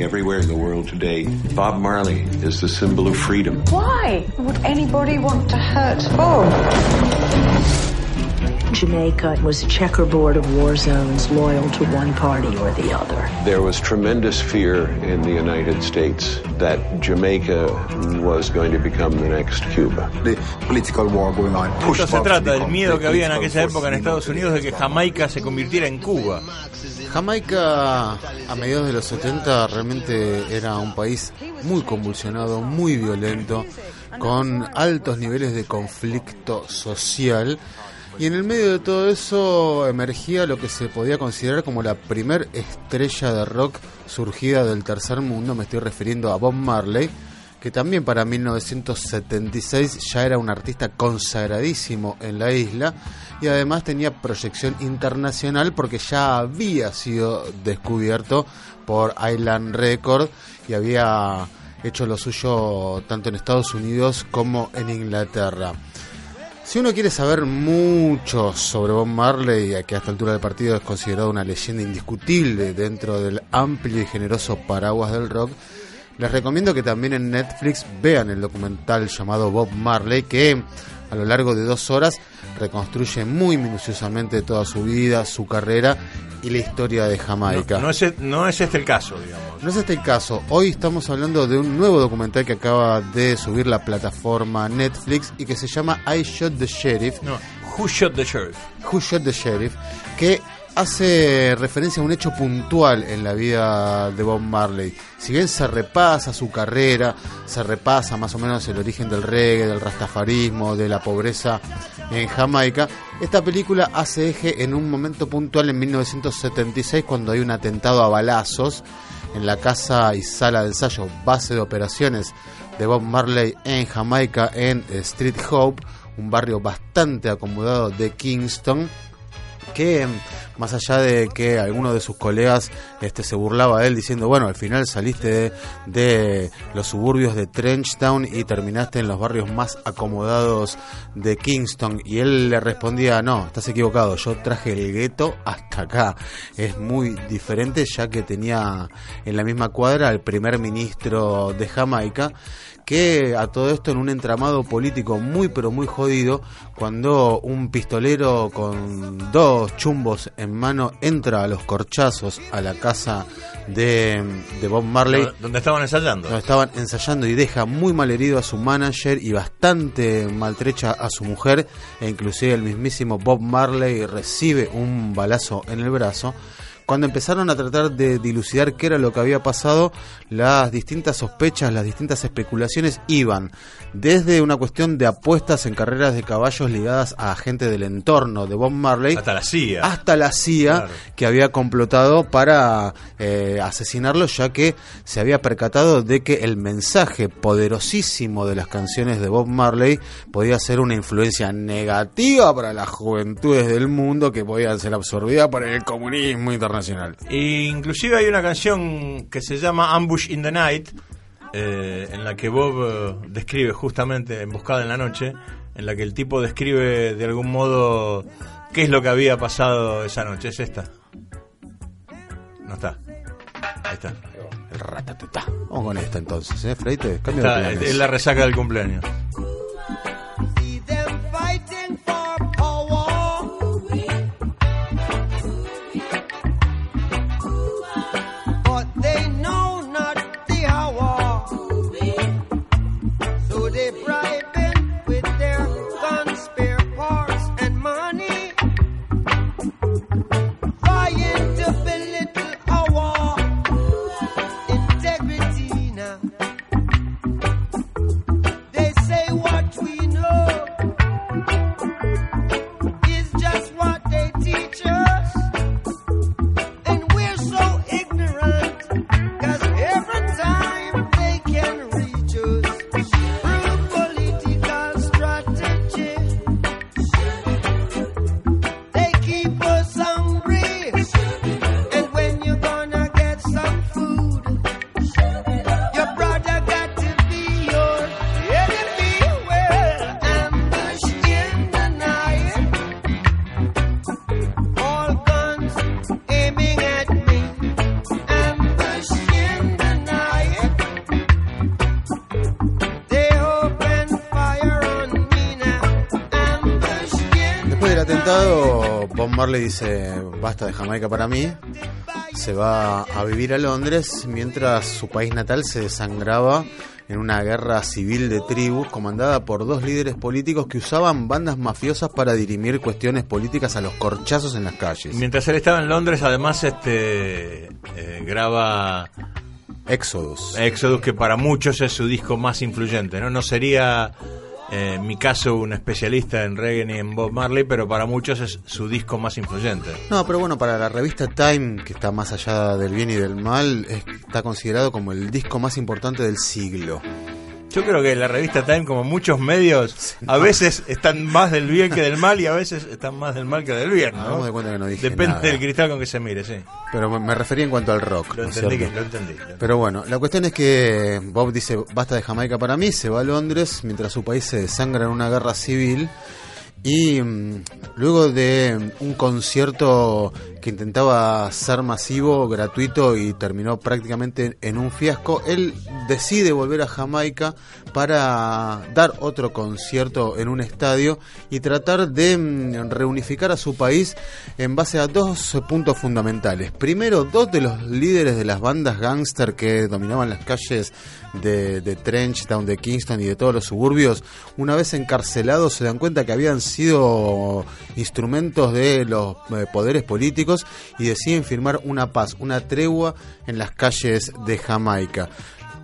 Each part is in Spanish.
Everywhere in the world today, Bob Marley is the symbol of freedom. Why would anybody want to hurt Bob? Jamaica was a checkerboard of war zones loyal to one party or the other. There was tremendous fear in the United States that Jamaica was going to become the next Cuba. The political war going on Esto se trata del miedo que había en aquella época en Estados Unidos de que Jamaica se convirtiera en Cuba. Jamaica a mediados de los 70 realmente era un país muy convulsionado, muy violento, con altos niveles de conflicto social. Y en el medio de todo eso emergía lo que se podía considerar como la primer estrella de rock surgida del tercer mundo, me estoy refiriendo a Bob Marley, que también para 1976 ya era un artista consagradísimo en la isla y además tenía proyección internacional porque ya había sido descubierto por Island Record y había hecho lo suyo tanto en Estados Unidos como en Inglaterra. Si uno quiere saber mucho sobre Bob Marley, que a esta altura del partido es considerado una leyenda indiscutible dentro del amplio y generoso paraguas del rock, les recomiendo que también en Netflix vean el documental llamado Bob Marley, que a lo largo de dos horas reconstruye muy minuciosamente toda su vida, su carrera y la historia de Jamaica. No, no, es, no es este el caso, digamos. No es este el caso. Hoy estamos hablando de un nuevo documental que acaba de subir la plataforma Netflix y que se llama I Shot the Sheriff. No, Who Shot the Sheriff. Who Shot the Sheriff, que hace referencia a un hecho puntual en la vida de Bob Marley. Si bien se repasa su carrera, se repasa más o menos el origen del reggae, del rastafarismo, de la pobreza en Jamaica, esta película hace eje en un momento puntual en 1976 cuando hay un atentado a balazos en la casa y sala de ensayo, base de operaciones de Bob Marley en Jamaica en Street Hope, un barrio bastante acomodado de Kingston que más allá de que alguno de sus colegas este, se burlaba de él diciendo, bueno, al final saliste de, los suburbios de Trenchtown y terminaste en los barrios más acomodados de Kingston. Y él le respondía, no, estás equivocado, yo traje el gueto hasta acá. Es muy diferente ya que tenía en la misma cuadra al primer ministro de Jamaica que a todo esto en un entramado político muy pero muy jodido, cuando un pistolero con dos chumbos en mano entra a los corchazos a la casa de, de Bob Marley. Donde estaban ensayando. Donde estaban ensayando y deja muy mal herido a su manager y bastante maltrecha a su mujer, e inclusive el mismísimo Bob Marley recibe un balazo en el brazo cuando empezaron a tratar de dilucidar qué era lo que había pasado, las distintas sospechas, las distintas especulaciones iban desde una cuestión de apuestas en carreras de caballos ligadas a gente del entorno de Bob Marley hasta la CIA, hasta la CIA claro. que había complotado para eh, asesinarlo, ya que se había percatado de que el mensaje poderosísimo de las canciones de Bob Marley podía ser una influencia negativa para las juventudes del mundo que podían ser absorbidas por el comunismo internacional nacional. E inclusive hay una canción que se llama Ambush in the Night, eh, en la que Bob eh, describe justamente Emboscada en la Noche, en la que el tipo describe de algún modo qué es lo que había pasado esa noche. Es esta. No está. Ahí está. El ratatutá. Vamos con esta entonces, ¿eh, Freite? Cambio Está, de es la resaca del cumpleaños. Marley dice, basta de Jamaica para mí, se va a vivir a Londres mientras su país natal se desangraba en una guerra civil de tribus comandada por dos líderes políticos que usaban bandas mafiosas para dirimir cuestiones políticas a los corchazos en las calles. Mientras él estaba en Londres, además, este eh, graba Exodus. Exodus, que para muchos es su disco más influyente, ¿no? No sería, eh, en mi caso, un especialista en reggae ni en Bob Marley, pero para muchos es su disco más influyente. No, pero bueno, para la revista Time, que está más allá del bien y del mal, es- está considerado como el disco más importante del siglo. Yo creo que la revista Time, como muchos medios, a veces están más del bien que del mal y a veces están más del mal que del bien, Hagamos ¿no? de cuenta que no dije Depende nada. del cristal con que se mire, sí. Pero me- refería en cuanto al rock. Lo ¿no es entendí, cierto? que- lo entendí. lo entendí. Pero bueno, la cuestión es que Bob dice, basta de Jamaica para mí, se va a Londres mientras su país se desangra en una guerra civil y mm, luego de un concierto que intentaba ser masivo, gratuito y terminó prácticamente en un fiasco, él decide volver a Jamaica para dar otro concierto en un estadio y tratar de mm, reunificar a su país en base a dos puntos fundamentales. Primero, dos de los líderes de las bandas gangster que dominaban las calles de, de Trenchtown, de Kingston y de todos los suburbios, una vez encarcelados se dan cuenta que habían sido instrumentos de los eh, poderes políticos y deciden firmar una paz, una tregua en las calles de Jamaica.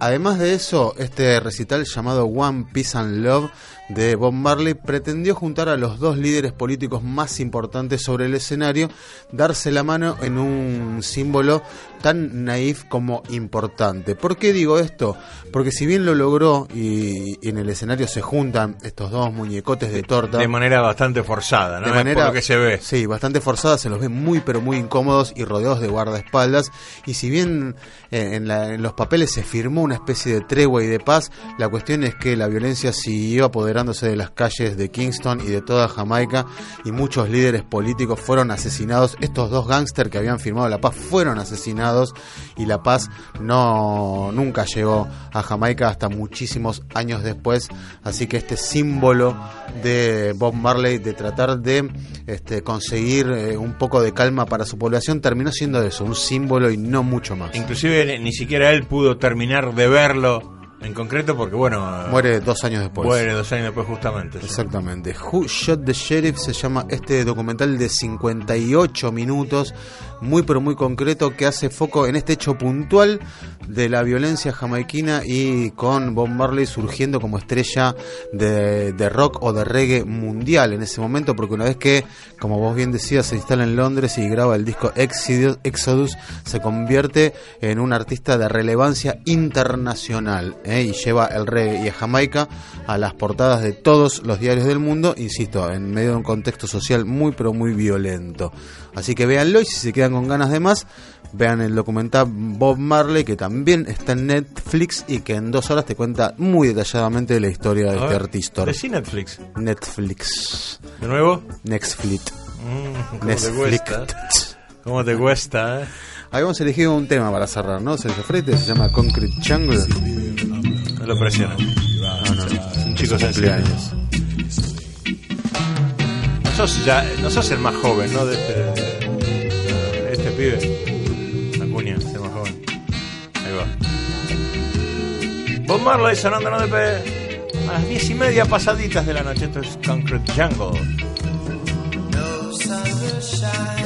Además de eso, este recital llamado One Peace and Love de Bob Marley pretendió juntar a los dos líderes políticos más importantes sobre el escenario, darse la mano en un símbolo tan naif como importante. ¿Por qué digo esto? Porque si bien lo logró y, y en el escenario se juntan estos dos muñecotes de torta, De manera bastante forzada, ¿no? de manera por lo que se ve. Sí, bastante forzada, se los ve muy pero muy incómodos y rodeados de guardaespaldas. Y si bien eh, en, la- en los papeles se firmó una especie de tregua y de paz, la cuestión es que la violencia siguió de las calles de Kingston y de toda Jamaica y muchos líderes políticos fueron asesinados. Estos dos gángsters que habían firmado la paz fueron asesinados y la paz no nunca llegó a Jamaica hasta muchísimos años después. Así que este símbolo de Bob Marley de tratar de este, conseguir eh, un poco de calma para su población terminó siendo eso, un símbolo y no mucho más. Inclusive ni siquiera él pudo terminar de verlo en concreto porque, bueno, Muere dos años después. muere dos años después justamente. sí. Exactamente. Who Shot the Sheriff se llama este documental de 58 minutos, muy pero muy concreto, que hace foco en este hecho puntual de la violencia jamaiquina y con Bob Marley surgiendo como estrella de, de rock o de reggae mundial en ese momento, porque una vez que, como vos bien decías, se instala en Londres y graba el disco Exodus, Exodus se convierte en un artista de relevancia internacional ¿eh? y lleva el reggae y a Jamaica a las portadas de todos los diarios del mundo, insisto, en medio de un contexto social muy pero muy violento. Así que véanlo y si se quedan con ganas de más, vean el documental Bob Marley que también está en Netflix y que en dos horas te cuenta muy detalladamente la historia de A este ver, artista. decí Netflix. Netflix. ¿De nuevo? Netflix. Mm, ¿Cómo te cuesta? ¿Cómo te cuesta? eh? Habíamos elegido un tema para cerrar, ¿no? Sergio se llama Concrete Jungle. No lo presiones. No, no, no. Un chico sencillo. No sos, ya, no sos el más joven, ¿no? De este, de este pibe. Acuña, es el más joven. Ahí va. Bob Marley sonando en ODP a las diez y media pasaditas de la noche. Esto es Concrete Jungle. No sun will shine